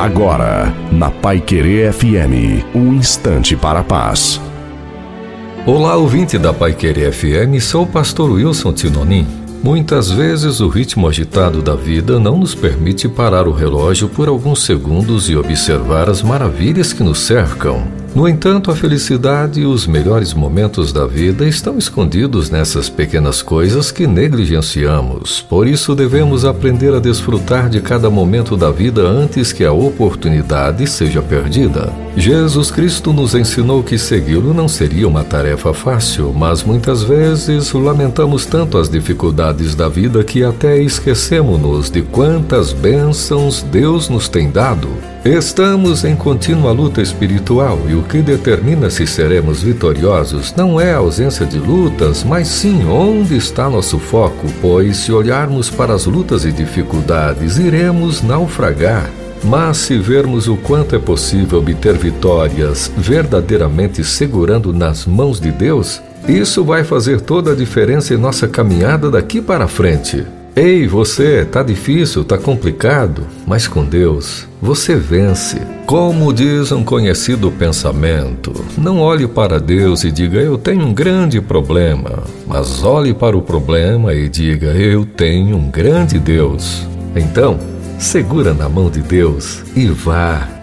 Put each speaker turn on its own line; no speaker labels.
Agora, na Pai Querer FM, um instante para a paz.
Olá, ouvinte da Pai Querer FM, sou o pastor Wilson Tinonim. Muitas vezes o ritmo agitado da vida não nos permite parar o relógio por alguns segundos e observar as maravilhas que nos cercam. No entanto, a felicidade e os melhores momentos da vida estão escondidos nessas pequenas coisas que negligenciamos. Por isso, devemos aprender a desfrutar de cada momento da vida antes que a oportunidade seja perdida. Jesus Cristo nos ensinou que segui-lo não seria uma tarefa fácil, mas muitas vezes lamentamos tanto as dificuldades da vida que até esquecemos-nos de quantas bênçãos Deus nos tem dado. Estamos em contínua luta espiritual e o que determina se seremos vitoriosos não é a ausência de lutas, mas sim onde está nosso foco, pois se olharmos para as lutas e dificuldades, iremos naufragar. Mas se vermos o quanto é possível obter vitórias verdadeiramente segurando nas mãos de Deus, isso vai fazer toda a diferença em nossa caminhada daqui para frente. Ei, você, tá difícil, tá complicado, mas com Deus você vence. Como diz um conhecido pensamento, não olhe para Deus e diga eu tenho um grande problema, mas olhe para o problema e diga eu tenho um grande Deus. Então, segura na mão de Deus e vá